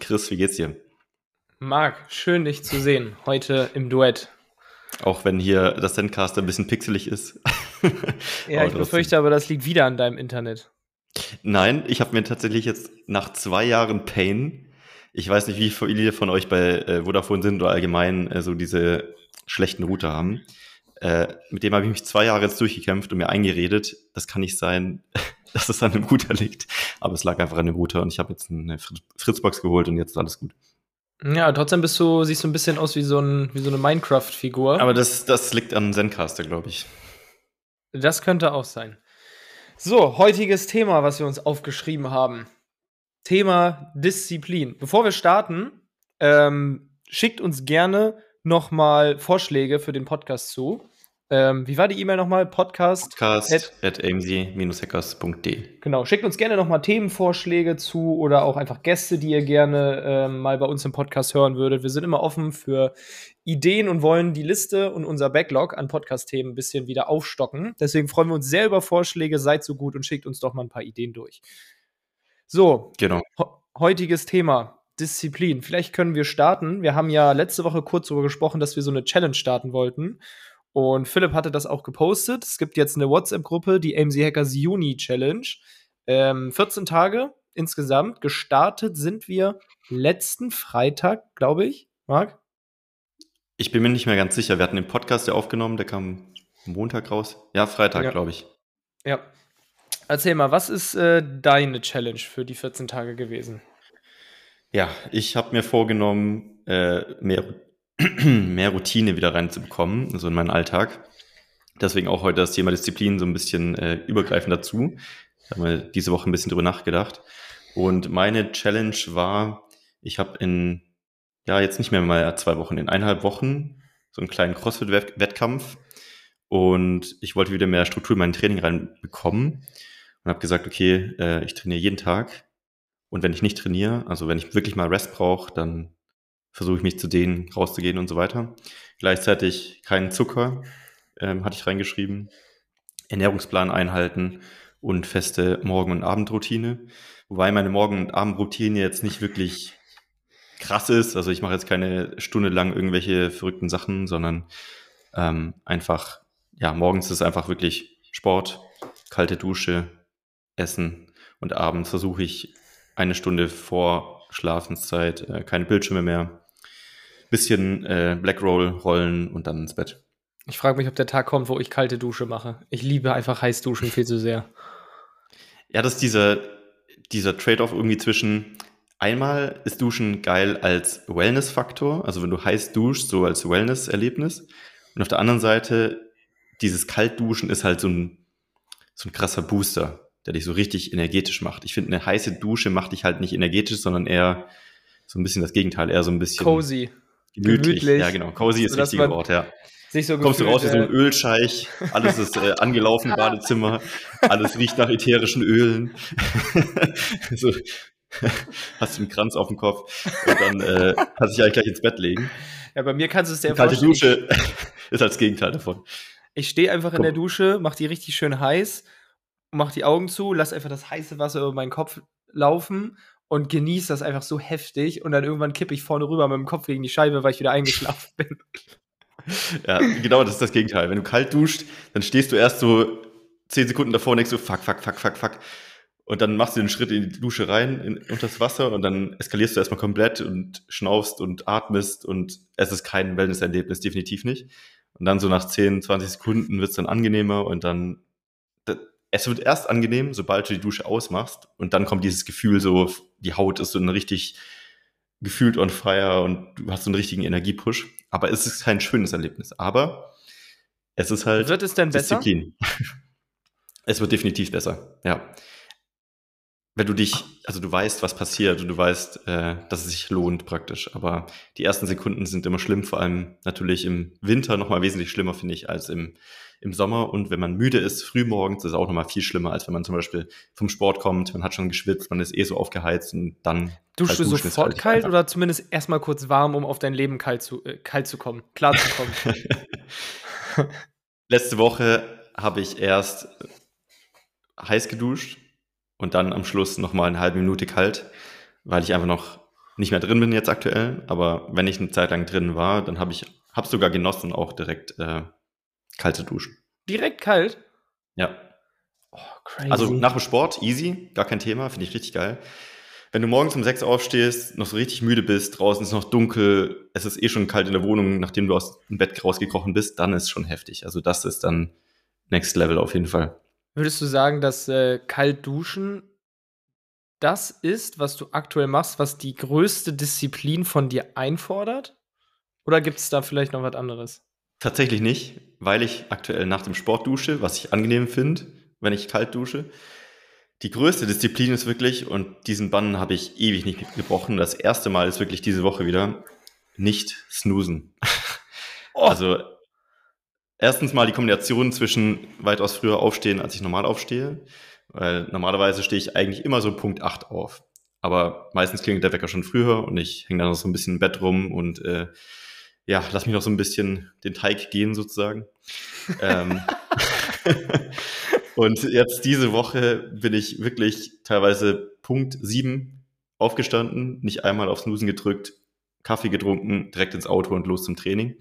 Chris, wie geht's dir? Marc, schön dich zu sehen, heute im Duett. Auch wenn hier das Sendcaster ein bisschen pixelig ist. ja, ich befürchte aber, das liegt wieder an deinem Internet. Nein, ich habe mir tatsächlich jetzt nach zwei Jahren Pain, ich weiß nicht, wie viele von euch bei äh, Vodafone sind oder allgemein äh, so diese schlechten Router haben. Äh, mit dem habe ich mich zwei Jahre jetzt durchgekämpft und mir eingeredet, das kann nicht sein, dass es an dem Router liegt. Aber es lag einfach an dem Router und ich habe jetzt eine Fritzbox geholt und jetzt ist alles gut. Ja, trotzdem bist du, siehst du ein bisschen aus wie so, ein, wie so eine Minecraft-Figur. Aber das, das liegt an Zencaster, glaube ich. Das könnte auch sein. So, heutiges Thema, was wir uns aufgeschrieben haben. Thema Disziplin. Bevor wir starten, ähm, schickt uns gerne nochmal Vorschläge für den Podcast zu. Ähm, wie war die E-Mail nochmal? Podcast, Podcast at, at hackers.de. Genau, schickt uns gerne nochmal Themenvorschläge zu oder auch einfach Gäste, die ihr gerne ähm, mal bei uns im Podcast hören würdet. Wir sind immer offen für Ideen und wollen die Liste und unser Backlog an Podcast-Themen ein bisschen wieder aufstocken. Deswegen freuen wir uns sehr über Vorschläge. Seid so gut und schickt uns doch mal ein paar Ideen durch. So, genau. heutiges Thema. Disziplin. Vielleicht können wir starten. Wir haben ja letzte Woche kurz darüber gesprochen, dass wir so eine Challenge starten wollten. Und Philipp hatte das auch gepostet. Es gibt jetzt eine WhatsApp-Gruppe, die AMZ Hackers Juni Challenge. Ähm, 14 Tage insgesamt. Gestartet sind wir letzten Freitag, glaube ich. Marc? Ich bin mir nicht mehr ganz sicher. Wir hatten den Podcast ja aufgenommen, der kam Montag raus. Ja, Freitag, ja. glaube ich. Ja. Erzähl mal, was ist äh, deine Challenge für die 14 Tage gewesen? Ja, ich habe mir vorgenommen, äh, mehr mehr Routine wieder reinzubekommen, so in meinen Alltag. Deswegen auch heute das Thema Disziplin so ein bisschen äh, übergreifend dazu. Da haben wir diese Woche ein bisschen drüber nachgedacht. Und meine Challenge war, ich habe in, ja, jetzt nicht mehr mal zwei Wochen, in eineinhalb Wochen so einen kleinen CrossFit-Wettkampf. Und ich wollte wieder mehr Struktur in mein Training reinbekommen und habe gesagt, okay, äh, ich trainiere jeden Tag. Und wenn ich nicht trainiere, also wenn ich wirklich mal Rest brauche, dann versuche ich mich zu denen rauszugehen und so weiter. Gleichzeitig keinen Zucker, ähm, hatte ich reingeschrieben. Ernährungsplan einhalten und feste Morgen- und Abendroutine. Wobei meine Morgen- und Abendroutine jetzt nicht wirklich krass ist. Also ich mache jetzt keine Stunde lang irgendwelche verrückten Sachen, sondern ähm, einfach, ja, morgens ist einfach wirklich Sport, kalte Dusche, Essen und abends versuche ich eine Stunde vor Schlafenszeit äh, keine Bildschirme mehr, bisschen äh, Blackroll rollen und dann ins Bett. Ich frage mich, ob der Tag kommt, wo ich kalte Dusche mache. Ich liebe einfach Heißduschen viel zu sehr. Ja, das ist dieser, dieser Trade-off irgendwie zwischen einmal ist Duschen geil als Wellness-Faktor, also wenn du heiß duschst, so als Wellness-Erlebnis. Und auf der anderen Seite, dieses Kaltduschen ist halt so ein, so ein krasser Booster, der dich so richtig energetisch macht. Ich finde, eine heiße Dusche macht dich halt nicht energetisch, sondern eher so ein bisschen das Gegenteil, eher so ein bisschen. Cozy. Gemütlich. gemütlich. Ja, genau. Cozy ist das richtige Wort, ja. Sich so Kommst gefühlt, du raus wie so ein Ölscheich, alles ist äh, angelaufen, Badezimmer, alles riecht nach ätherischen Ölen. so, hast du einen Kranz auf dem Kopf und dann äh, kannst du dich eigentlich gleich ins Bett legen. Ja, bei mir kannst du es dir Kalte Dusche ist als Gegenteil davon. Ich stehe einfach Komm. in der Dusche, mach die richtig schön heiß, mach die Augen zu, lass einfach das heiße Wasser über meinen Kopf laufen und genieße das einfach so heftig und dann irgendwann kippe ich vorne rüber mit dem Kopf gegen die Scheibe, weil ich wieder eingeschlafen bin. Ja, genau, das ist das Gegenteil. Wenn du kalt duscht, dann stehst du erst so zehn Sekunden davor und denkst so, fuck, fuck, fuck, fuck, fuck. Und dann machst du den Schritt in die Dusche rein, in, unter das Wasser und dann eskalierst du erstmal komplett und schnaufst und atmest und es ist kein Wellnesserlebnis, definitiv nicht. Und dann so nach 10, 20 Sekunden wird es dann angenehmer und dann es wird erst angenehm, sobald du die Dusche ausmachst und dann kommt dieses Gefühl so, die Haut ist so ein richtig gefühlt on fire und du hast so einen richtigen Energiepush. Aber es ist kein schönes Erlebnis. Aber es ist halt Wird es denn besser? Disziplin. es wird definitiv besser, ja. Wenn du dich, also du weißt, was passiert und du weißt, äh, dass es sich lohnt praktisch. Aber die ersten Sekunden sind immer schlimm, vor allem natürlich im Winter nochmal wesentlich schlimmer, finde ich, als im, im Sommer. Und wenn man müde ist, frühmorgens, ist es auch nochmal viel schlimmer, als wenn man zum Beispiel vom Sport kommt, man hat schon geschwitzt, man ist eh so aufgeheizt und dann. Duschst kalt du duschen sofort halt kalt oder zumindest erstmal kurz warm, um auf dein Leben kalt zu, äh, kalt zu kommen, klar zu kommen? Letzte Woche habe ich erst heiß geduscht und dann am Schluss nochmal eine halbe Minute kalt, weil ich einfach noch nicht mehr drin bin jetzt aktuell. Aber wenn ich eine Zeit lang drin war, dann habe ich habe sogar genossen, auch direkt äh, kalte Duschen. Direkt kalt? Ja. Oh, crazy. Also nach dem Sport, easy, gar kein Thema, finde ich richtig geil. Wenn du morgens um sechs aufstehst, noch so richtig müde bist, draußen ist noch dunkel, es ist eh schon kalt in der Wohnung, nachdem du aus dem Bett rausgekrochen bist, dann ist schon heftig. Also das ist dann Next Level auf jeden Fall. Würdest du sagen, dass äh, kalt duschen das ist, was du aktuell machst, was die größte Disziplin von dir einfordert? Oder gibt es da vielleicht noch was anderes? Tatsächlich nicht, weil ich aktuell nach dem Sport dusche, was ich angenehm finde, wenn ich kalt dusche. Die größte Disziplin ist wirklich, und diesen Bann habe ich ewig nicht gebrochen, das erste Mal ist wirklich diese Woche wieder, nicht snoosen. Oh. Also erstens mal die Kombination zwischen weitaus früher aufstehen, als ich normal aufstehe. Weil normalerweise stehe ich eigentlich immer so Punkt 8 auf. Aber meistens klingelt der Wecker schon früher und ich hänge dann noch so ein bisschen im Bett rum und äh, ja, lass mich noch so ein bisschen den Teig gehen sozusagen. ähm, und jetzt diese Woche bin ich wirklich teilweise Punkt 7 aufgestanden, nicht einmal auf Snoosen gedrückt, Kaffee getrunken, direkt ins Auto und los zum Training.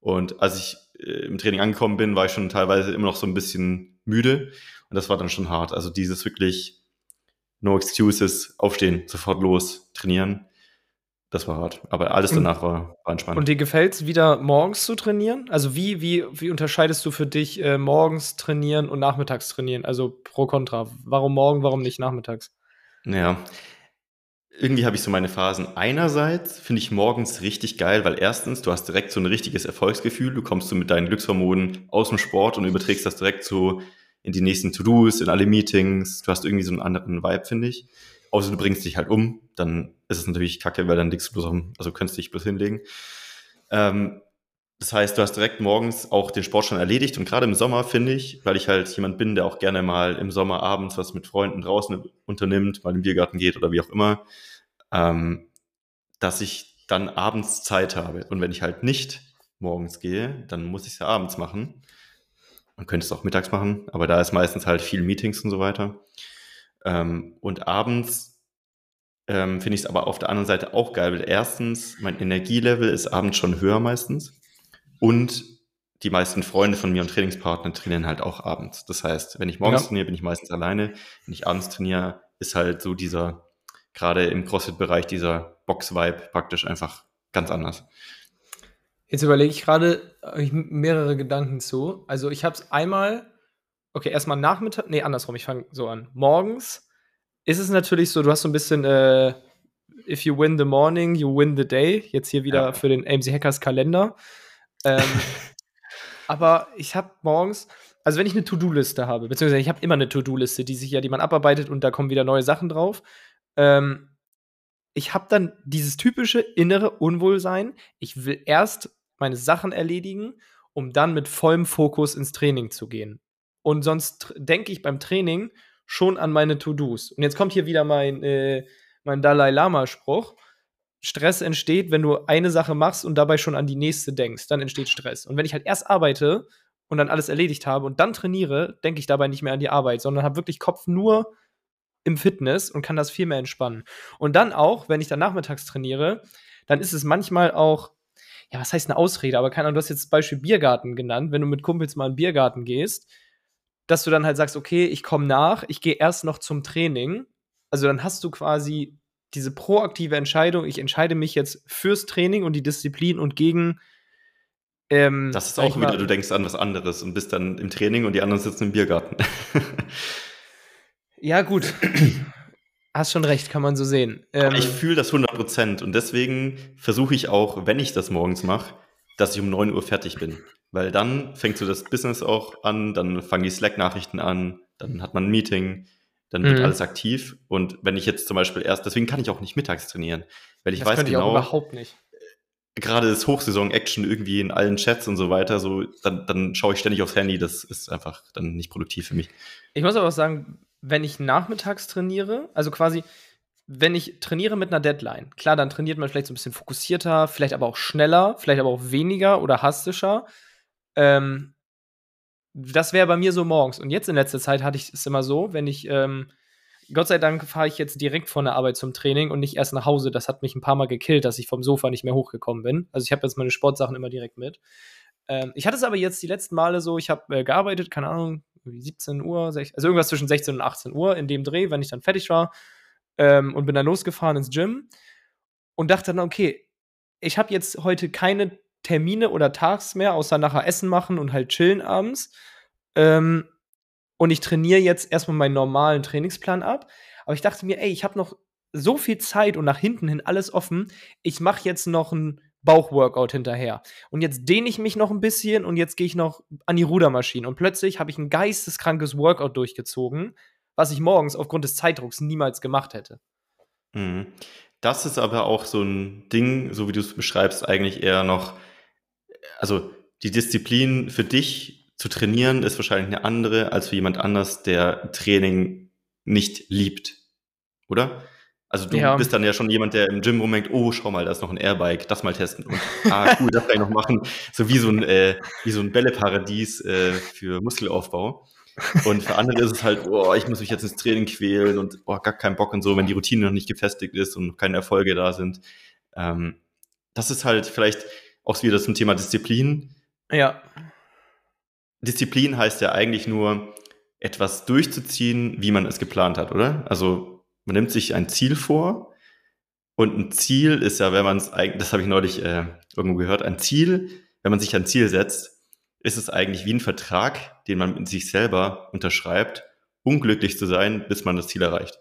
Und als ich im Training angekommen bin, war ich schon teilweise immer noch so ein bisschen müde. Und das war dann schon hart. Also dieses wirklich no excuses, aufstehen, sofort los, trainieren. Das war hart. Aber alles danach war, war entspannt. Und dir gefällt es wieder morgens zu trainieren? Also wie, wie, wie unterscheidest du für dich äh, morgens trainieren und nachmittags trainieren? Also pro kontra. Warum morgen, warum nicht nachmittags? Ja. Irgendwie habe ich so meine Phasen. Einerseits finde ich morgens richtig geil, weil erstens, du hast direkt so ein richtiges Erfolgsgefühl. Du kommst so mit deinen Glückshormonen aus dem Sport und überträgst das direkt so in die nächsten To-Dos, in alle Meetings. Du hast irgendwie so einen anderen Vibe, finde ich. Außer du bringst dich halt um, dann ist es natürlich kacke, weil dann liegst du bloß auf dem, also könntest dich bloß hinlegen. Ähm, das heißt, du hast direkt morgens auch den Sport schon erledigt und gerade im Sommer finde ich, weil ich halt jemand bin, der auch gerne mal im Sommer abends was mit Freunden draußen unternimmt, mal im Biergarten geht oder wie auch immer, ähm, dass ich dann abends Zeit habe. Und wenn ich halt nicht morgens gehe, dann muss ich es ja abends machen. Man könnte es auch mittags machen, aber da ist meistens halt viel Meetings und so weiter. Ähm, und abends ähm, finde ich es aber auf der anderen Seite auch geil, weil erstens, mein Energielevel ist abends schon höher meistens. Und die meisten Freunde von mir und Trainingspartner trainieren halt auch abends. Das heißt, wenn ich morgens Ja. trainiere, bin ich meistens alleine. Wenn ich abends trainiere, ist halt so dieser, gerade im CrossFit-Bereich, dieser Box-Vibe praktisch einfach ganz anders. Jetzt überlege ich gerade mehrere Gedanken zu. Also ich habe es einmal, okay, erstmal Nachmittag, nee, andersrum, ich fange so an. Morgens ist es natürlich so, du hast so ein bisschen, äh, if you win the morning, you win the day. Jetzt hier wieder Ja. für den AMC Hackers Kalender. Ähm, aber ich habe morgens, also wenn ich eine To-Do-Liste habe, beziehungsweise ich habe immer eine To-Do-Liste, die sich ja, die man abarbeitet und da kommen wieder neue Sachen drauf. Ähm, ich habe dann dieses typische innere Unwohlsein. Ich will erst meine Sachen erledigen, um dann mit vollem Fokus ins Training zu gehen. Und sonst denke ich beim Training schon an meine To-Dos. Und jetzt kommt hier wieder mein, äh, mein Dalai Lama-Spruch. Stress entsteht, wenn du eine Sache machst und dabei schon an die nächste denkst. Dann entsteht Stress. Und wenn ich halt erst arbeite und dann alles erledigt habe und dann trainiere, denke ich dabei nicht mehr an die Arbeit, sondern habe wirklich Kopf nur im Fitness und kann das viel mehr entspannen. Und dann auch, wenn ich dann nachmittags trainiere, dann ist es manchmal auch, ja, was heißt eine Ausrede, aber keine Ahnung, du hast jetzt das Beispiel Biergarten genannt, wenn du mit Kumpels mal in den Biergarten gehst, dass du dann halt sagst, okay, ich komme nach, ich gehe erst noch zum Training. Also dann hast du quasi diese proaktive Entscheidung, ich entscheide mich jetzt fürs Training und die Disziplin und gegen Ähm, das ist auch wieder, du denkst an was anderes und bist dann im Training und die anderen sitzen im Biergarten. ja, gut. Hast schon recht, kann man so sehen. Ähm, ich fühle das 100% und deswegen versuche ich auch, wenn ich das morgens mache, dass ich um 9 Uhr fertig bin. Weil dann fängt so das Business auch an, dann fangen die Slack-Nachrichten an, dann hat man ein Meeting, dann wird mhm. alles aktiv. Und wenn ich jetzt zum Beispiel erst, deswegen kann ich auch nicht mittags trainieren, weil ich das weiß genau, ich überhaupt nicht. Gerade das Hochsaison-Action irgendwie in allen Chats und so weiter, so dann, dann schaue ich ständig aufs Handy. Das ist einfach dann nicht produktiv für mich. Ich muss aber auch sagen, wenn ich nachmittags trainiere, also quasi, wenn ich trainiere mit einer Deadline, klar, dann trainiert man vielleicht so ein bisschen fokussierter, vielleicht aber auch schneller, vielleicht aber auch weniger oder hastischer. Ähm, das wäre bei mir so morgens. Und jetzt in letzter Zeit hatte ich es immer so, wenn ich, ähm, Gott sei Dank fahre ich jetzt direkt von der Arbeit zum Training und nicht erst nach Hause. Das hat mich ein paar Mal gekillt, dass ich vom Sofa nicht mehr hochgekommen bin. Also ich habe jetzt meine Sportsachen immer direkt mit. Ähm, ich hatte es aber jetzt die letzten Male so, ich habe äh, gearbeitet, keine Ahnung, 17 Uhr, also irgendwas zwischen 16 und 18 Uhr in dem Dreh, wenn ich dann fertig war ähm, und bin dann losgefahren ins Gym und dachte dann, okay, ich habe jetzt heute keine Termine oder Tags mehr, außer nachher Essen machen und halt chillen abends. Ähm, und ich trainiere jetzt erstmal meinen normalen Trainingsplan ab. Aber ich dachte mir, ey, ich habe noch so viel Zeit und nach hinten hin alles offen. Ich mache jetzt noch ein Bauchworkout hinterher. Und jetzt dehne ich mich noch ein bisschen und jetzt gehe ich noch an die Rudermaschine. Und plötzlich habe ich ein geisteskrankes Workout durchgezogen, was ich morgens aufgrund des Zeitdrucks niemals gemacht hätte. Mhm. Das ist aber auch so ein Ding, so wie du es beschreibst, eigentlich eher noch also die Disziplin für dich zu trainieren ist wahrscheinlich eine andere als für jemand anders, der Training nicht liebt, oder? Also du ja. bist dann ja schon jemand, der im Gym rumhängt, oh, schau mal, da ist noch ein Airbike, das mal testen. Und ah, cool, das kann ich noch machen. So wie so ein, äh, wie so ein Bälleparadies äh, für Muskelaufbau. Und für andere ist es halt, oh, ich muss mich jetzt ins Training quälen und oh, gar keinen Bock und so, wenn die Routine noch nicht gefestigt ist und keine Erfolge da sind. Ähm, das ist halt vielleicht auch wieder zum Thema Disziplin. Ja. Disziplin heißt ja eigentlich nur, etwas durchzuziehen, wie man es geplant hat, oder? Also man nimmt sich ein Ziel vor und ein Ziel ist ja, wenn man es eigentlich, das habe ich neulich äh, irgendwo gehört, ein Ziel, wenn man sich ein Ziel setzt, ist es eigentlich wie ein Vertrag, den man mit sich selber unterschreibt, unglücklich zu sein, bis man das Ziel erreicht.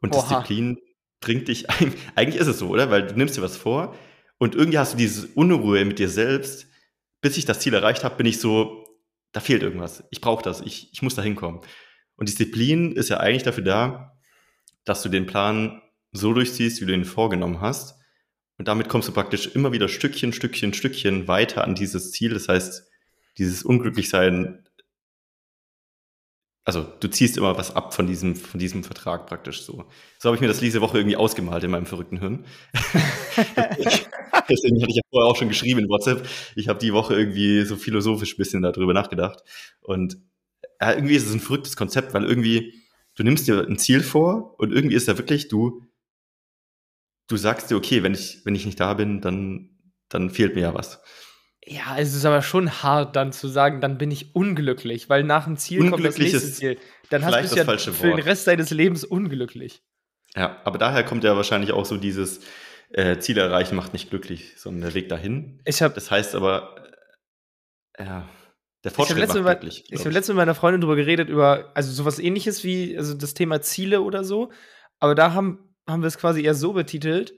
Und Oha. Disziplin bringt dich, eigentlich ist es so, oder? Weil du nimmst dir was vor, und irgendwie hast du diese Unruhe mit dir selbst. Bis ich das Ziel erreicht habe, bin ich so, da fehlt irgendwas. Ich brauche das. Ich, ich muss da hinkommen. Und Disziplin ist ja eigentlich dafür da, dass du den Plan so durchziehst, wie du ihn vorgenommen hast. Und damit kommst du praktisch immer wieder Stückchen, Stückchen, Stückchen weiter an dieses Ziel. Das heißt, dieses Unglücklichsein also du ziehst immer was ab von diesem, von diesem Vertrag praktisch so. So habe ich mir das diese Woche irgendwie ausgemalt in meinem verrückten Hirn. Deswegen hatte ich ja vorher auch schon geschrieben in WhatsApp. Ich habe die Woche irgendwie so philosophisch ein bisschen darüber nachgedacht. Und ja, irgendwie ist es ein verrücktes Konzept, weil irgendwie, du nimmst dir ein Ziel vor und irgendwie ist da wirklich, du, du sagst dir, okay, wenn ich, wenn ich nicht da bin, dann, dann fehlt mir ja was. Ja, es ist aber schon hart, dann zu sagen, dann bin ich unglücklich, weil nach dem Ziel kommt das nächste Ziel. Dann hast du ja für den Rest deines Lebens unglücklich. Ja, aber daher kommt ja wahrscheinlich auch so dieses äh, Ziel erreichen macht nicht glücklich, sondern der Weg dahin. Ich hab, das heißt aber, äh, der Fortschritt ich macht glücklich. Ich habe letztens mit meiner Freundin drüber geredet, über, also sowas ähnliches wie also das Thema Ziele oder so. Aber da haben, haben wir es quasi eher so betitelt,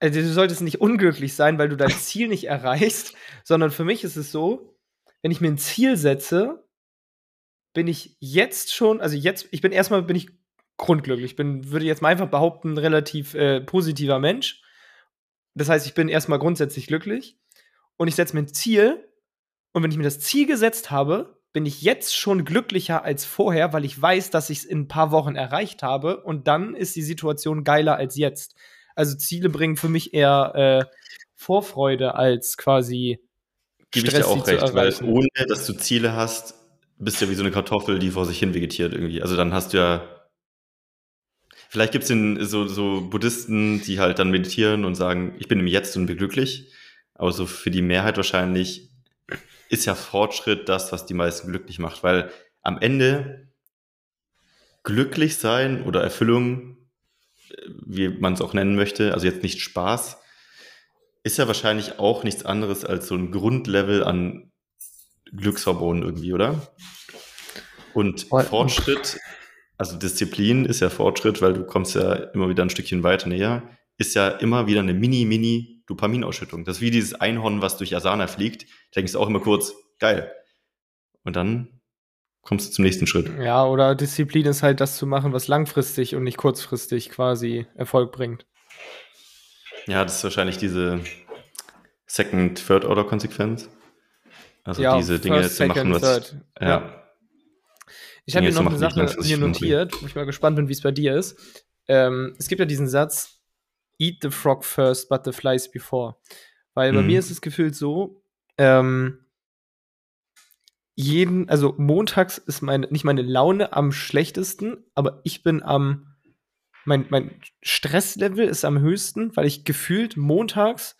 also du solltest nicht unglücklich sein, weil du dein Ziel nicht erreichst, sondern für mich ist es so, wenn ich mir ein Ziel setze, bin ich jetzt schon, also jetzt, ich bin erstmal bin ich grundglücklich. bin, würde jetzt mal einfach behaupten, relativ äh, positiver Mensch. Das heißt, ich bin erstmal grundsätzlich glücklich und ich setze mir ein Ziel und wenn ich mir das Ziel gesetzt habe, bin ich jetzt schon glücklicher als vorher, weil ich weiß, dass ich es in ein paar Wochen erreicht habe und dann ist die Situation geiler als jetzt. Also Ziele bringen für mich eher äh, Vorfreude als quasi Gebe ich dir auch recht, weil ohne dass du Ziele hast, bist du ja wie so eine Kartoffel, die vor sich hin vegetiert irgendwie. Also dann hast du ja Vielleicht gibt es so, so Buddhisten, die halt dann meditieren und sagen, ich bin im Jetzt und bin glücklich. Aber so für die Mehrheit wahrscheinlich ist ja Fortschritt das, was die meisten glücklich macht. Weil am Ende glücklich sein oder Erfüllung wie man es auch nennen möchte, also jetzt nicht Spaß, ist ja wahrscheinlich auch nichts anderes als so ein Grundlevel an Glückshormonen irgendwie, oder? Und Fortschritt, also Disziplin ist ja Fortschritt, weil du kommst ja immer wieder ein Stückchen weiter näher, ist ja immer wieder eine mini, mini Dopaminausschüttung. Das ist wie dieses Einhorn, was durch Asana fliegt. Da denkst du auch immer kurz, geil. Und dann kommst du zum nächsten Schritt. Ja, oder Disziplin ist halt das zu machen, was langfristig und nicht kurzfristig quasi Erfolg bringt. Ja, das ist wahrscheinlich diese Second, Third Order Konsequenz. Also ja, diese Dinge zu machen, was. Ja. ja. Ich habe hier noch eine Sache mir notiert, wo ich mal gespannt bin, wie es bei dir ist. Ähm, es gibt ja diesen Satz: Eat the frog first, but the flies before. Weil mhm. bei mir ist es gefühlt so, ähm, jeden, also montags ist meine, nicht meine Laune am schlechtesten, aber ich bin am, mein, mein Stresslevel ist am höchsten, weil ich gefühlt montags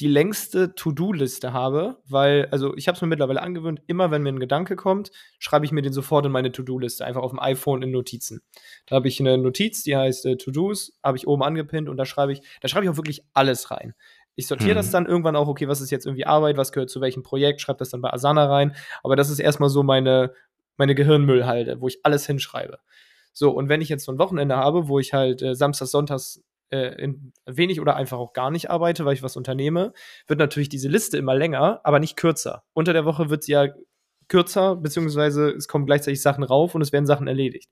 die längste To-Do-Liste habe, weil, also ich habe es mir mittlerweile angewöhnt, immer wenn mir ein Gedanke kommt, schreibe ich mir den sofort in meine To-Do-Liste, einfach auf dem iPhone in Notizen. Da habe ich eine Notiz, die heißt äh, To-Dos, habe ich oben angepinnt und da schreibe ich, da schreibe ich auch wirklich alles rein. Ich sortiere mhm. das dann irgendwann auch, okay, was ist jetzt irgendwie Arbeit, was gehört zu welchem Projekt, schreibe das dann bei Asana rein. Aber das ist erstmal so meine, meine Gehirnmüllhalde, wo ich alles hinschreibe. So, und wenn ich jetzt so ein Wochenende habe, wo ich halt äh, Samstags, Sonntags äh, wenig oder einfach auch gar nicht arbeite, weil ich was unternehme, wird natürlich diese Liste immer länger, aber nicht kürzer. Unter der Woche wird sie ja kürzer, beziehungsweise es kommen gleichzeitig Sachen rauf und es werden Sachen erledigt.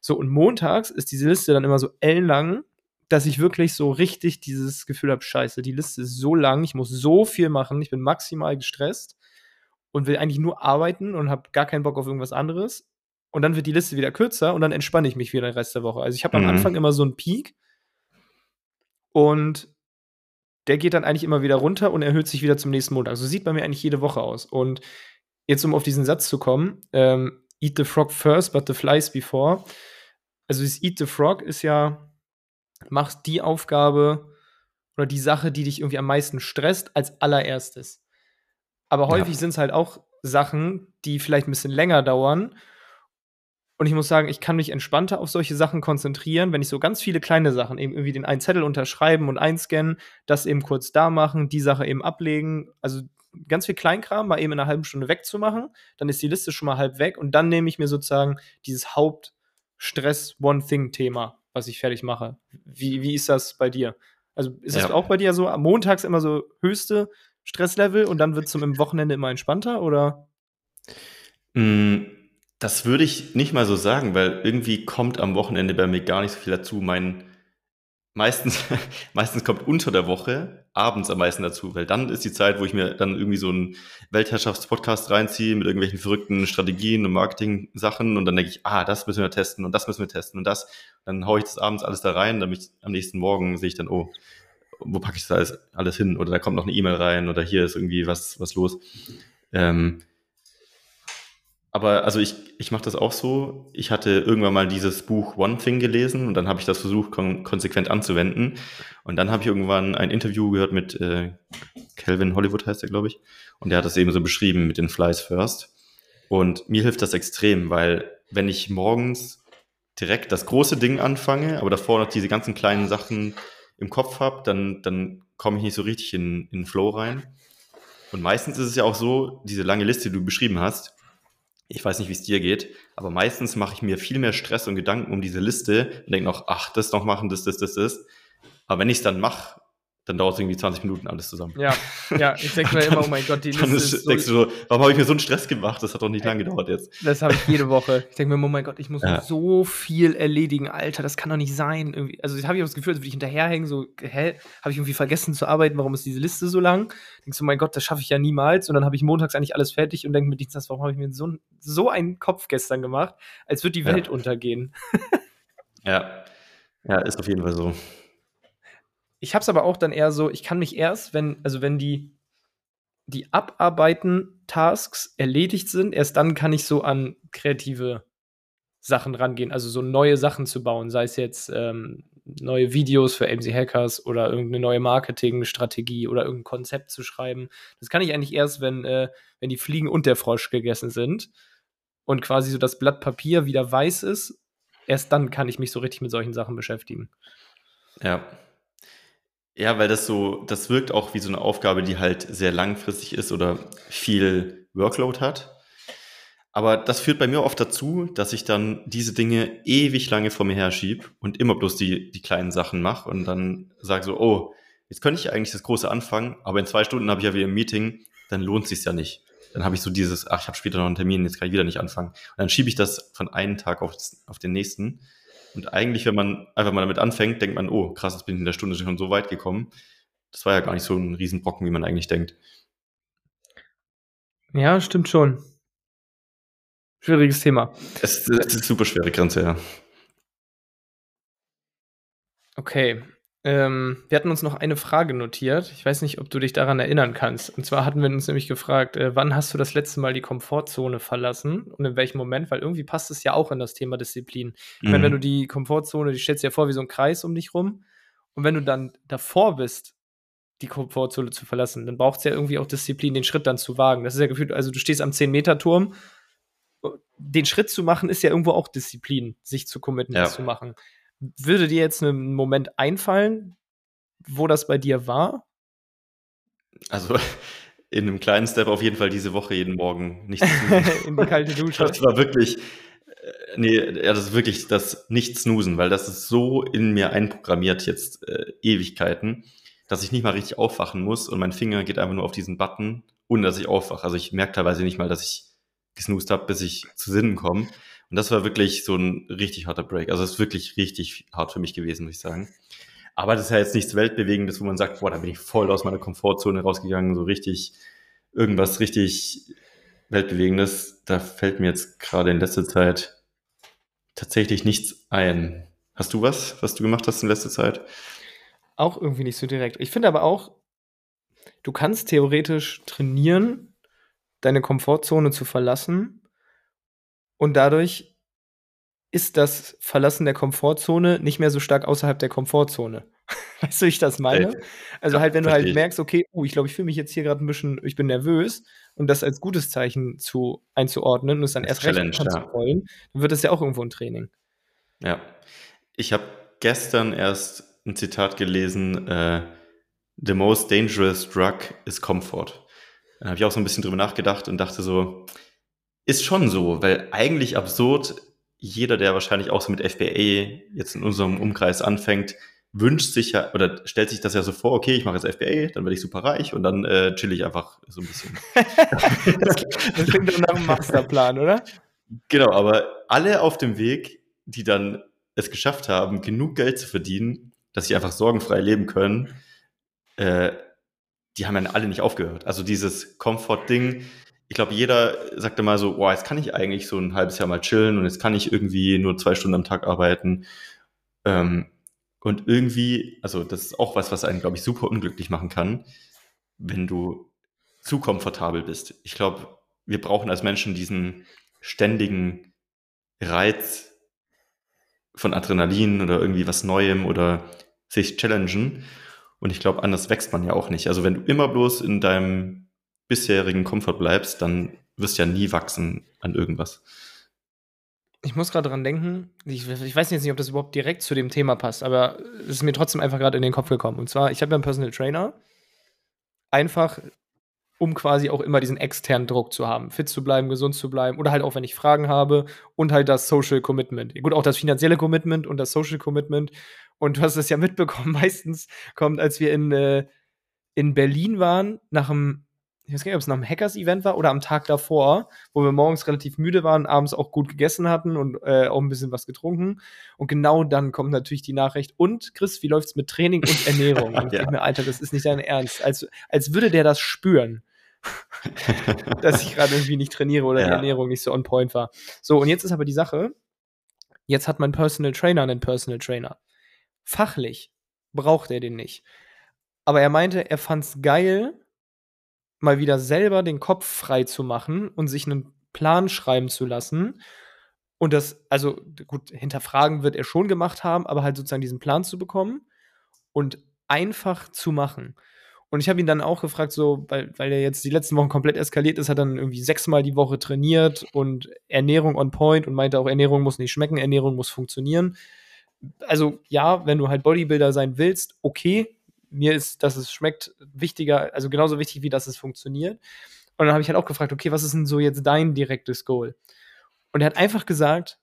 So, und montags ist diese Liste dann immer so ellenlang, dass ich wirklich so richtig dieses Gefühl habe, scheiße, die Liste ist so lang, ich muss so viel machen, ich bin maximal gestresst und will eigentlich nur arbeiten und habe gar keinen Bock auf irgendwas anderes. Und dann wird die Liste wieder kürzer und dann entspanne ich mich wieder den Rest der Woche. Also ich habe mhm. am Anfang immer so einen Peak und der geht dann eigentlich immer wieder runter und erhöht sich wieder zum nächsten Montag. So sieht bei mir eigentlich jede Woche aus. Und jetzt, um auf diesen Satz zu kommen, ähm, eat the frog first, but the flies before. Also dieses Eat the Frog ist ja machst die Aufgabe oder die Sache, die dich irgendwie am meisten stresst, als allererstes. Aber häufig ja. sind es halt auch Sachen, die vielleicht ein bisschen länger dauern. Und ich muss sagen, ich kann mich entspannter auf solche Sachen konzentrieren, wenn ich so ganz viele kleine Sachen, eben irgendwie den einen Zettel unterschreiben und einscannen, das eben kurz da machen, die Sache eben ablegen. Also ganz viel Kleinkram mal eben in einer halben Stunde wegzumachen, dann ist die Liste schon mal halb weg und dann nehme ich mir sozusagen dieses Haupt-Stress-One-Thing-Thema was ich fertig mache. Wie, wie ist das bei dir? Also ist es ja. auch bei dir so, montags immer so höchste Stresslevel und dann wird es im Wochenende immer entspannter oder? Mm, das würde ich nicht mal so sagen, weil irgendwie kommt am Wochenende bei mir gar nicht so viel dazu. Mein meistens, meistens kommt unter der Woche abends am meisten dazu, weil dann ist die Zeit, wo ich mir dann irgendwie so einen Weltherrschaftspodcast reinziehe mit irgendwelchen verrückten Strategien und Marketing-Sachen und dann denke ich, ah, das müssen wir testen und das müssen wir testen und das. Dann haue ich das abends alles da rein, damit ich am nächsten Morgen sehe ich dann, oh, wo packe ich das alles, alles hin? Oder da kommt noch eine E-Mail rein oder hier ist irgendwie was, was los. Ähm, aber also ich, ich mache das auch so. Ich hatte irgendwann mal dieses Buch One Thing gelesen und dann habe ich das versucht, kon konsequent anzuwenden. Und dann habe ich irgendwann ein Interview gehört mit äh, Calvin Hollywood, heißt er, glaube ich. Und der hat das eben so beschrieben mit den Flies First. Und mir hilft das extrem, weil wenn ich morgens direkt das große Ding anfange, aber davor noch diese ganzen kleinen Sachen im Kopf habe, dann, dann komme ich nicht so richtig in, in den Flow rein. Und meistens ist es ja auch so, diese lange Liste, die du beschrieben hast, ich weiß nicht, wie es dir geht, aber meistens mache ich mir viel mehr Stress und Gedanken um diese Liste und denke noch, ach, das noch machen, das, das, das, das. Aber wenn ich es dann mache, dann dauert es irgendwie 20 Minuten alles zusammen. Ja, ja, ich denke mir immer, oh mein Gott, die Liste ist, ist so denkst du so, warum habe ich mir so einen Stress gemacht? Das hat doch nicht lange gedauert jetzt. Das habe ich jede Woche. Ich denke mir, oh mein Gott, ich muss ja. so viel erledigen, Alter, das kann doch nicht sein. Irgendwie. Also habe ich auch das Gefühl, als würde ich hinterherhängen, so, hä, habe ich irgendwie vergessen zu arbeiten, warum ist diese Liste so lang? Denkst du, oh mein Gott, das schaffe ich ja niemals. Und dann habe ich montags eigentlich alles fertig und denke mir, Dienstags, warum habe ich mir so, so einen Kopf gestern gemacht, als würde die Welt ja. untergehen. ja. Ja, ist auf jeden Fall so. Ich habe es aber auch dann eher so, ich kann mich erst, wenn, also wenn die, die Abarbeiten-Tasks erledigt sind, erst dann kann ich so an kreative Sachen rangehen, also so neue Sachen zu bauen, sei es jetzt ähm, neue Videos für MC Hackers oder irgendeine neue Marketingstrategie oder irgendein Konzept zu schreiben. Das kann ich eigentlich erst, wenn, äh, wenn die Fliegen und der Frosch gegessen sind und quasi so das Blatt Papier wieder weiß ist. Erst dann kann ich mich so richtig mit solchen Sachen beschäftigen. Ja, Ja, weil das so, das wirkt auch wie so eine Aufgabe, die halt sehr langfristig ist oder viel Workload hat. Aber das führt bei mir oft dazu, dass ich dann diese Dinge ewig lange vor mir herschiebe und immer bloß die, die kleinen Sachen mache und dann sage so, oh, jetzt könnte ich eigentlich das Große anfangen, aber in zwei Stunden habe ich ja wieder ein Meeting, dann lohnt sich ja nicht. Dann habe ich so dieses, ach, ich habe später noch einen Termin, jetzt kann ich wieder nicht anfangen. Und dann schiebe ich das von einem Tag auf, auf den nächsten. Und eigentlich, wenn man einfach mal damit anfängt, denkt man, oh, krass, jetzt bin ich in der Stunde schon so weit gekommen. Das war ja gar nicht so ein Riesenbrocken, wie man eigentlich denkt. Ja, stimmt schon. Schwieriges Thema. Es, es ist eine super schwere Grenze, ja. Okay. Ähm, wir hatten uns noch eine Frage notiert. Ich weiß nicht, ob du dich daran erinnern kannst. Und zwar hatten wir uns nämlich gefragt, äh, wann hast du das letzte Mal die Komfortzone verlassen und in welchem Moment? Weil irgendwie passt es ja auch in das Thema Disziplin. Ich meine, wenn mhm. du die Komfortzone, die stellst du ja vor wie so ein Kreis um dich rum. Und wenn du dann davor bist, die Komfortzone zu verlassen, dann braucht es ja irgendwie auch Disziplin, den Schritt dann zu wagen. Das ist ja gefühlt, also du stehst am 10-Meter-Turm. Den Schritt zu machen, ist ja irgendwo auch Disziplin, sich zu committen, ja. das zu machen. Würde dir jetzt ein Moment einfallen, wo das bei dir war? Also in einem kleinen Step auf jeden Fall diese Woche jeden Morgen nicht in die kalte Dusche. Das war wirklich, äh, nee, ja, das ist wirklich das Nicht-Snoosen, weil das ist so in mir einprogrammiert jetzt äh, Ewigkeiten, dass ich nicht mal richtig aufwachen muss und mein Finger geht einfach nur auf diesen Button, ohne dass ich aufwache. Also ich merke teilweise nicht mal, dass ich gesnoost habe, bis ich zu Sinnen komme. Und das war wirklich so ein richtig harter Break. Also es ist wirklich richtig hart für mich gewesen, muss ich sagen. Aber das ist ja jetzt nichts Weltbewegendes, wo man sagt, boah, da bin ich voll aus meiner Komfortzone rausgegangen, so richtig, irgendwas richtig Weltbewegendes. Da fällt mir jetzt gerade in letzter Zeit tatsächlich nichts ein. Hast du was, was du gemacht hast in letzter Zeit? Auch irgendwie nicht so direkt. Ich finde aber auch, du kannst theoretisch trainieren, deine Komfortzone zu verlassen und dadurch ist das Verlassen der Komfortzone nicht mehr so stark außerhalb der Komfortzone. weißt du, wie ich das meine? Also halt, wenn du halt merkst, okay, oh, ich glaube, ich fühle mich jetzt hier gerade ein bisschen, ich bin nervös und das als gutes Zeichen zu einzuordnen und es dann erst recht ja. zu wollen, dann wird das ja auch irgendwo ein Training. Ja. Ich habe gestern erst ein Zitat gelesen, äh, The most dangerous drug is comfort. Dann habe ich auch so ein bisschen drüber nachgedacht und dachte so, ist schon so, weil eigentlich absurd, jeder, der wahrscheinlich auch so mit FBA jetzt in unserem Umkreis anfängt, wünscht sich ja oder stellt sich das ja so vor, okay, ich mache jetzt FBA, dann werde ich super reich und dann äh, chill ich einfach so ein bisschen. das, das klingt doch nach einem Masterplan, oder? Genau, aber alle auf dem Weg, die dann es geschafft haben, genug Geld zu verdienen, dass sie einfach sorgenfrei leben können, äh, die haben ja alle nicht aufgehört. Also dieses Comfort-Ding, ich glaube, jeder sagt immer so, boah, jetzt kann ich eigentlich so ein halbes Jahr mal chillen und jetzt kann ich irgendwie nur zwei Stunden am Tag arbeiten. Ähm, und irgendwie, also das ist auch was, was einen, glaube ich, super unglücklich machen kann, wenn du zu komfortabel bist. Ich glaube, wir brauchen als Menschen diesen ständigen Reiz von Adrenalin oder irgendwie was Neuem oder sich challengen. Und ich glaube, anders wächst man ja auch nicht. Also wenn du immer bloß in deinem bisherigen Komfort bleibst, dann wirst du ja nie wachsen an irgendwas. Ich muss gerade dran denken, ich, ich, weiß jetzt nicht, ob das überhaupt direkt zu dem Thema passt, aber es ist mir trotzdem einfach gerade in den Kopf gekommen. Und zwar, ich habe ja einen Personal Trainer, einfach um quasi auch immer diesen externen Druck zu haben, fit zu bleiben, gesund zu bleiben oder halt auch, wenn ich Fragen habe und halt das Social Commitment. Gut, auch das finanzielle Commitment und das Social Commitment. Und du hast es ja mitbekommen, meistens kommt, als wir in, äh, in Berlin waren, nach einem ich weiß gar nicht, ob es nach einem Hackers-Event war oder am Tag davor, wo wir morgens relativ müde waren, abends auch gut gegessen hatten und äh, auch ein bisschen was getrunken. Und genau dann kommt natürlich die Nachricht, und Chris, wie läuft's mit Training und Ernährung? Und ich ja. denke mir, Alter, das ist nicht dein Ernst. Als, als würde der das spüren. dass ich gerade irgendwie nicht trainiere oder ja. die Ernährung nicht so on point war. So, und jetzt ist aber die Sache, jetzt hat mein Personal Trainer einen Personal Trainer. Fachlich braucht er den nicht. Aber er meinte, er fand's geil, mal wieder selber den Kopf frei zu machen und sich einen Plan schreiben zu lassen. Und das, also gut, hinterfragen wird er schon gemacht haben, aber halt sozusagen diesen Plan zu bekommen und einfach zu machen. Und ich habe ihn dann auch gefragt, so, weil, weil er jetzt die letzten Wochen komplett eskaliert ist, hat dann irgendwie sechsmal die Woche trainiert und Ernährung on point und meinte auch, Ernährung muss nicht schmecken, Ernährung muss funktionieren. Also ja, wenn du halt Bodybuilder sein willst, okay, mir ist, dass es schmeckt, wichtiger, also genauso wichtig, wie dass es funktioniert. Und dann habe ich halt auch gefragt, okay, was ist denn so jetzt dein direktes Goal? Und er hat einfach gesagt,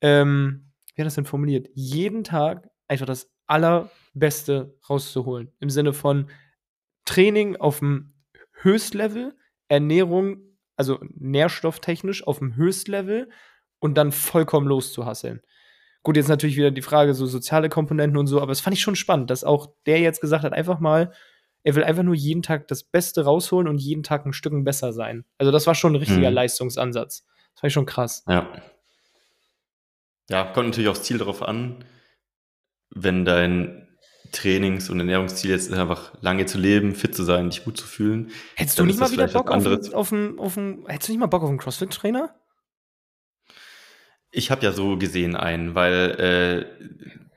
ähm, wie hat das denn formuliert? Jeden Tag einfach das Allerbeste rauszuholen. Im Sinne von Training auf dem Höchstlevel, Ernährung, also nährstofftechnisch auf dem Höchstlevel und dann vollkommen loszuhasseln. Gut, jetzt natürlich wieder die Frage, so soziale Komponenten und so, aber das fand ich schon spannend, dass auch der jetzt gesagt hat, einfach mal, er will einfach nur jeden Tag das Beste rausholen und jeden Tag ein Stück besser sein. Also das war schon ein richtiger hm. Leistungsansatz. Das fand ich schon krass. Ja. Ja, kommt natürlich aufs Ziel darauf an. Wenn dein Trainings- und Ernährungsziel jetzt ist einfach lange zu leben, fit zu sein, dich gut zu fühlen. Hättest du nicht mal wieder Bock auf, einen, auf, einen, auf einen, hättest du nicht mal Bock auf einen CrossFit-Trainer? Ich habe ja so gesehen einen, weil äh,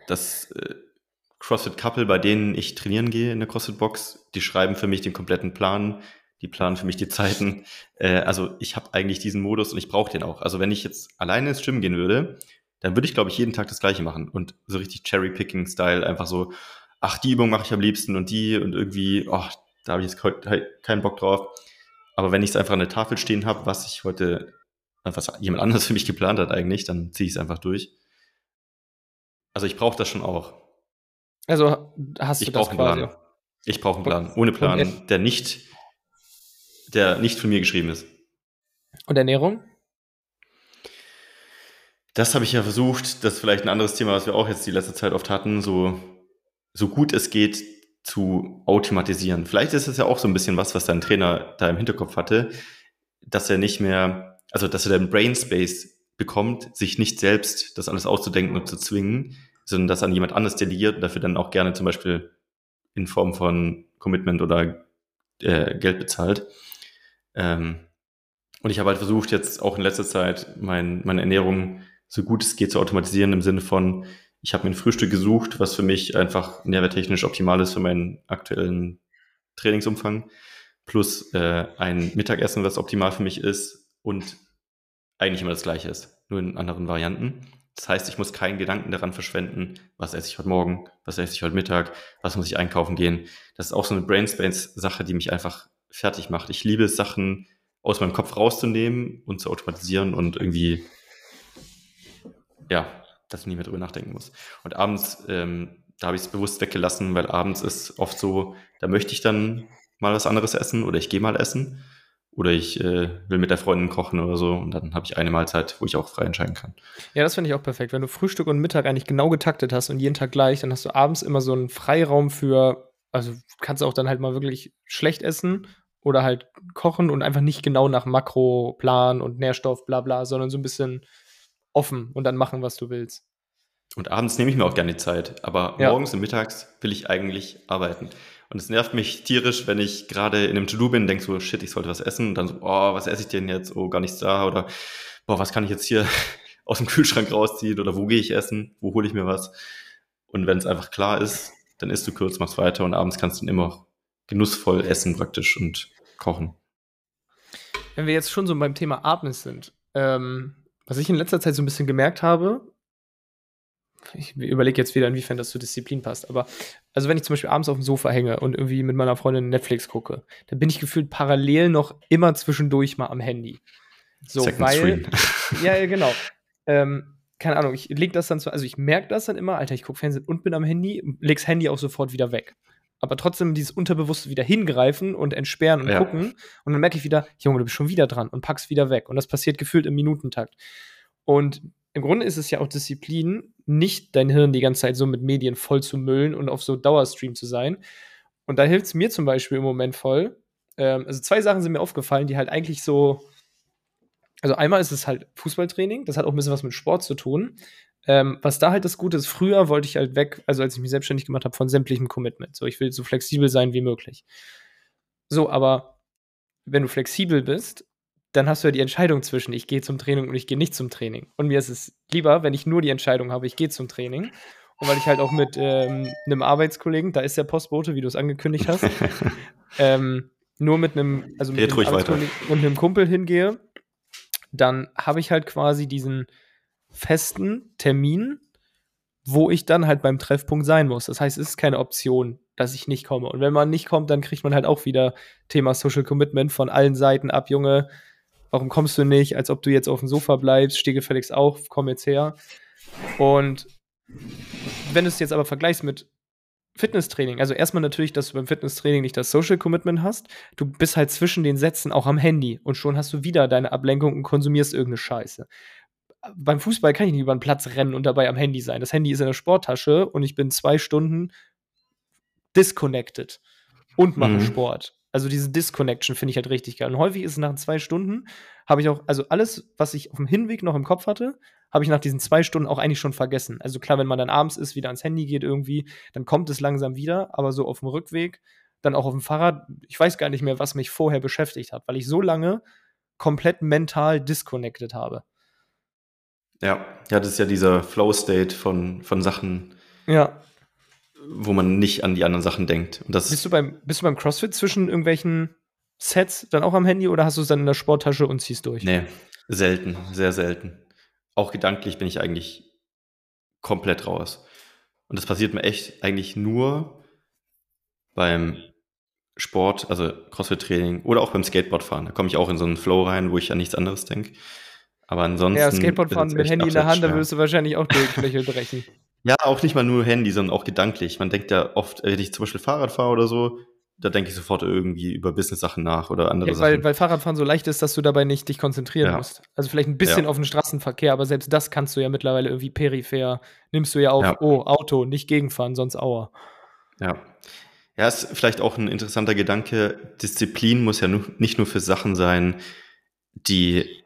das äh, CrossFit-Couple, bei denen ich trainieren gehe in der CrossFit-Box, die schreiben für mich den kompletten Plan, die planen für mich die Zeiten. Äh, also ich habe eigentlich diesen Modus und ich brauche den auch. Also wenn ich jetzt alleine ins Gym gehen würde, dann würde ich, glaube ich, jeden Tag das Gleiche machen und so richtig Cherry-Picking-Style einfach so, ach, die Übung mache ich am liebsten und die und irgendwie, oh, da habe ich jetzt keinen Bock drauf. Aber wenn ich es einfach an der Tafel stehen habe, was ich heute, was jemand anderes für mich geplant hat eigentlich, dann ziehe ich es einfach durch. Also ich brauche das schon auch. Also hast du ich das quasi? Plan. Ich brauche einen Plan. Ohne Plan, der nicht, der nicht von mir geschrieben ist. Und Ernährung? Das habe ich ja versucht, das ist vielleicht ein anderes Thema, was wir auch jetzt die letzte Zeit oft hatten, so, so gut es geht zu automatisieren. Vielleicht ist es ja auch so ein bisschen was, was dein Trainer da im Hinterkopf hatte, dass er nicht mehr, also dass er den Brain Space bekommt, sich nicht selbst das alles auszudenken und zu zwingen, sondern das an jemand anderes delegiert und dafür dann auch gerne zum Beispiel in Form von Commitment oder äh, Geld bezahlt. Ähm, und ich habe halt versucht, jetzt auch in letzter Zeit mein, meine Ernährung so gut es geht zu automatisieren im Sinne von, ich habe mir ein Frühstück gesucht, was für mich einfach nährwerttechnisch optimal ist für meinen aktuellen Trainingsumfang, plus äh, ein Mittagessen, was optimal für mich ist und eigentlich immer das gleiche ist, nur in anderen Varianten. Das heißt, ich muss keinen Gedanken daran verschwenden, was esse ich heute Morgen, was esse ich heute Mittag, was muss ich einkaufen gehen. Das ist auch so eine Brainspace-Sache, die mich einfach fertig macht. Ich liebe es, Sachen aus meinem Kopf rauszunehmen und zu automatisieren und irgendwie ja, dass ich nie mehr drüber nachdenken muss. Und abends, ähm, da habe ich es bewusst weggelassen, weil abends ist oft so, da möchte ich dann mal was anderes essen oder ich gehe mal essen oder ich äh, will mit der Freundin kochen oder so und dann habe ich eine Mahlzeit, wo ich auch frei entscheiden kann. Ja, das finde ich auch perfekt. Wenn du Frühstück und Mittag eigentlich genau getaktet hast und jeden Tag gleich, dann hast du abends immer so einen Freiraum für, also kannst du auch dann halt mal wirklich schlecht essen oder halt kochen und einfach nicht genau nach Makroplan und Nährstoff, bla bla, sondern so ein bisschen offen und dann machen, was du willst. Und abends nehme ich mir auch gerne Zeit, aber ja. morgens und mittags will ich eigentlich arbeiten. Und es nervt mich tierisch, wenn ich gerade in einem To-Do bin, denke so, shit, ich sollte was essen und dann so, oh, was esse ich denn jetzt? Oh, gar nichts da oder boah, was kann ich jetzt hier aus dem Kühlschrank rausziehen oder wo gehe ich essen? Wo hole ich mir was? Und wenn es einfach klar ist, dann isst du kurz, machst weiter und abends kannst du dann immer genussvoll essen praktisch und kochen. Wenn wir jetzt schon so beim Thema Atmen sind, ähm, was ich in letzter Zeit so ein bisschen gemerkt habe, ich überlege jetzt wieder, inwiefern das zur Disziplin passt, aber also wenn ich zum Beispiel abends auf dem Sofa hänge und irgendwie mit meiner Freundin Netflix gucke, dann bin ich gefühlt parallel noch immer zwischendurch mal am Handy. So, Second weil, Screen. Ja, genau. Ähm, keine Ahnung, ich leg das dann so, also ich merke das dann immer, Alter, ich gucke Fernsehen und bin am Handy, leg's Handy auch sofort wieder weg. Aber trotzdem dieses Unterbewusste wieder hingreifen und entsperren und ja. gucken. Und dann merke ich wieder, Junge, du bist schon wieder dran und pack's wieder weg. Und das passiert gefühlt im Minutentakt. Und im Grunde ist es ja auch Disziplin, nicht dein Hirn die ganze Zeit so mit Medien voll zu müllen und auf so Dauerstream zu sein. Und da hilft es mir zum Beispiel im Moment voll. Ähm, also zwei Sachen sind mir aufgefallen, die halt eigentlich so. Also einmal ist es halt Fußballtraining, das hat auch ein bisschen was mit Sport zu tun. Ähm, was da halt das Gute ist, früher wollte ich halt weg, also als ich mich selbstständig gemacht habe, von sämtlichem Commitment. So, ich will so flexibel sein wie möglich. So, aber wenn du flexibel bist, dann hast du ja die Entscheidung zwischen, ich gehe zum Training und ich gehe nicht zum Training. Und mir ist es lieber, wenn ich nur die Entscheidung habe, ich gehe zum Training. Und weil ich halt auch mit ähm, einem Arbeitskollegen, da ist der Postbote, wie du es angekündigt hast, ähm, nur mit einem, also mit einem Arbeitskollegen und einem Kumpel hingehe, dann habe ich halt quasi diesen festen Termin, wo ich dann halt beim Treffpunkt sein muss. Das heißt, es ist keine Option, dass ich nicht komme. Und wenn man nicht kommt, dann kriegt man halt auch wieder Thema Social Commitment von allen Seiten ab, Junge. Warum kommst du nicht? Als ob du jetzt auf dem Sofa bleibst, steh gefälligst auf, komm jetzt her. Und wenn du es jetzt aber vergleichst mit Fitnesstraining, also erstmal natürlich, dass du beim Fitnesstraining nicht das Social Commitment hast. Du bist halt zwischen den Sätzen auch am Handy und schon hast du wieder deine Ablenkung und konsumierst irgendeine Scheiße. Beim Fußball kann ich nicht über den Platz rennen und dabei am Handy sein. Das Handy ist in der Sporttasche und ich bin zwei Stunden disconnected und mache mhm. Sport. Also diese Disconnection finde ich halt richtig geil. Und häufig ist es nach zwei Stunden, habe ich auch, also alles, was ich auf dem Hinweg noch im Kopf hatte, habe ich nach diesen zwei Stunden auch eigentlich schon vergessen. Also klar, wenn man dann abends ist, wieder ans Handy geht irgendwie, dann kommt es langsam wieder, aber so auf dem Rückweg, dann auch auf dem Fahrrad, ich weiß gar nicht mehr, was mich vorher beschäftigt hat, weil ich so lange komplett mental disconnected habe. Ja, ja, das ist ja dieser Flow-State von, von Sachen. Ja wo man nicht an die anderen Sachen denkt. Und das bist, du beim, bist du beim CrossFit zwischen irgendwelchen Sets dann auch am Handy oder hast du es dann in der Sporttasche und ziehst durch? Nee, selten, sehr selten. Auch gedanklich bin ich eigentlich komplett raus. Und das passiert mir echt eigentlich nur beim Sport, also CrossFit-Training oder auch beim Skateboardfahren. Da komme ich auch in so einen Flow rein, wo ich an nichts anderes denke. Aber ansonsten. Ja, Skateboardfahren mit Handy in der Hand, da wirst du wahrscheinlich auch Durchfläche brechen. Ja, auch nicht mal nur Handy, sondern auch gedanklich. Man denkt ja oft, wenn ich zum Beispiel Fahrrad fahre oder so, da denke ich sofort irgendwie über Business-Sachen nach oder andere ja, weil, Sachen. Weil Fahrradfahren so leicht ist, dass du dabei nicht dich konzentrieren ja. musst. Also vielleicht ein bisschen ja. auf den Straßenverkehr, aber selbst das kannst du ja mittlerweile irgendwie peripher, nimmst du ja auf, oh, Auto, nicht gegenfahren, sonst Aua. Ja. Ja, ist vielleicht auch ein interessanter Gedanke. Disziplin muss ja nicht nur für Sachen sein, die,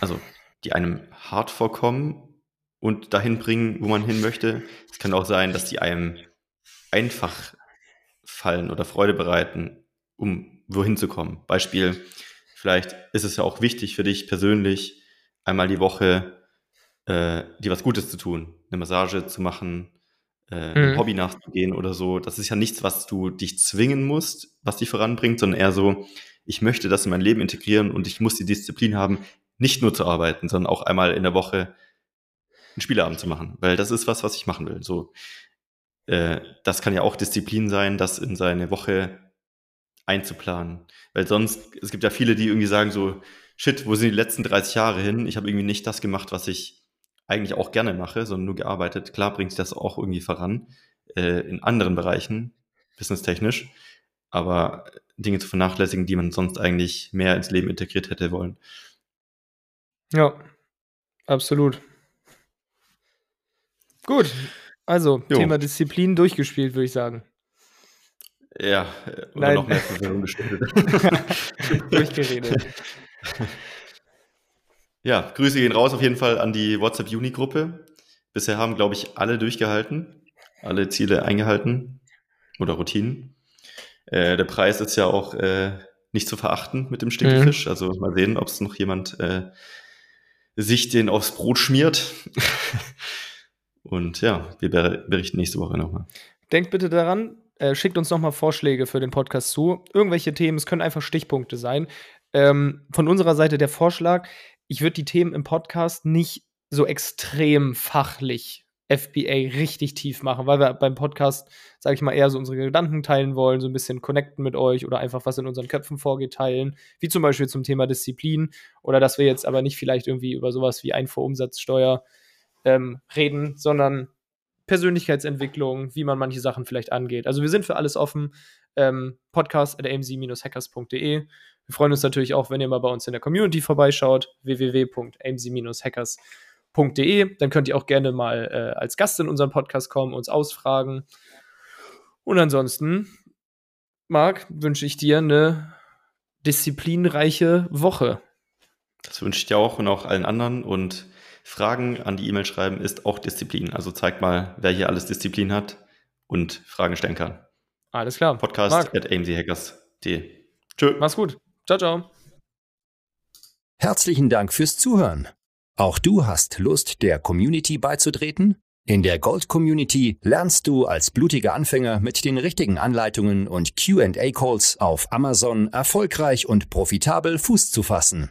also, die einem hart vorkommen, und dahin bringen, wo man hin möchte. Es kann auch sein, dass die einem einfach fallen oder Freude bereiten, um wohin zu kommen. Beispiel, vielleicht ist es ja auch wichtig für dich persönlich, einmal die Woche äh, dir was Gutes zu tun, eine Massage zu machen, äh, mhm. Hobby nachzugehen oder so. Das ist ja nichts, was du dich zwingen musst, was dich voranbringt, sondern eher so, ich möchte das in mein Leben integrieren und ich muss die Disziplin haben, nicht nur zu arbeiten, sondern auch einmal in der Woche einen Spieleabend zu machen, weil das ist was, was ich machen will. So, äh, das kann ja auch Disziplin sein, das in seine Woche einzuplanen. Weil sonst, es gibt ja viele, die irgendwie sagen so, shit, wo sind die letzten 30 Jahre hin? Ich habe irgendwie nicht das gemacht, was ich eigentlich auch gerne mache, sondern nur gearbeitet. Klar bringt sich das auch irgendwie voran äh, in anderen Bereichen, businesstechnisch, aber Dinge zu vernachlässigen, die man sonst eigentlich mehr ins Leben integriert hätte wollen. Ja, absolut. Gut, also jo. Thema Disziplin durchgespielt, würde ich sagen. Ja, oder Nein. noch mehr Verwirrung gestiftet. Durchgeredet. Ja, Grüße gehen raus auf jeden Fall an die WhatsApp-Uni-Gruppe. Bisher haben, glaube ich, alle durchgehalten, alle Ziele eingehalten oder Routinen. Äh, der Preis ist ja auch äh, nicht zu verachten mit dem Stinkefisch. Mhm. Also mal sehen, ob es noch jemand äh, sich den aufs Brot schmiert. Und ja, wir berichten nächste Woche nochmal. Denkt bitte daran, äh, schickt uns nochmal Vorschläge für den Podcast zu. Irgendwelche Themen, es können einfach Stichpunkte sein. Ähm, von unserer Seite der Vorschlag, ich würde die Themen im Podcast nicht so extrem fachlich FBA richtig tief machen, weil wir beim Podcast, sage ich mal, eher so unsere Gedanken teilen wollen, so ein bisschen connecten mit euch oder einfach was in unseren Köpfen vorgeht teilen, wie zum Beispiel zum Thema Disziplin oder dass wir jetzt aber nicht vielleicht irgendwie über sowas wie Einfuhrumsatzsteuer ähm, reden, sondern Persönlichkeitsentwicklung, wie man manche Sachen vielleicht angeht. Also wir sind für alles offen. Ähm, podcast at amc-hackers.de. Wir freuen uns natürlich auch, wenn ihr mal bei uns in der Community vorbeischaut, www.amc-hackers.de. Dann könnt ihr auch gerne mal äh, als Gast in unseren Podcast kommen, uns ausfragen. Und ansonsten, Marc, wünsche ich dir eine disziplinreiche Woche. Das wünsche ich dir auch und auch allen anderen und Fragen an die E-Mail schreiben ist auch Disziplin. Also zeigt mal, wer hier alles Disziplin hat und Fragen stellen kann. Alles klar. Podcast Marc. at amchackers.de. Tschö. Mach's gut. Ciao, ciao. Herzlichen Dank fürs Zuhören. Auch du hast Lust, der Community beizutreten? In der Gold Community lernst du als blutiger Anfänger mit den richtigen Anleitungen und QA-Calls auf Amazon erfolgreich und profitabel Fuß zu fassen.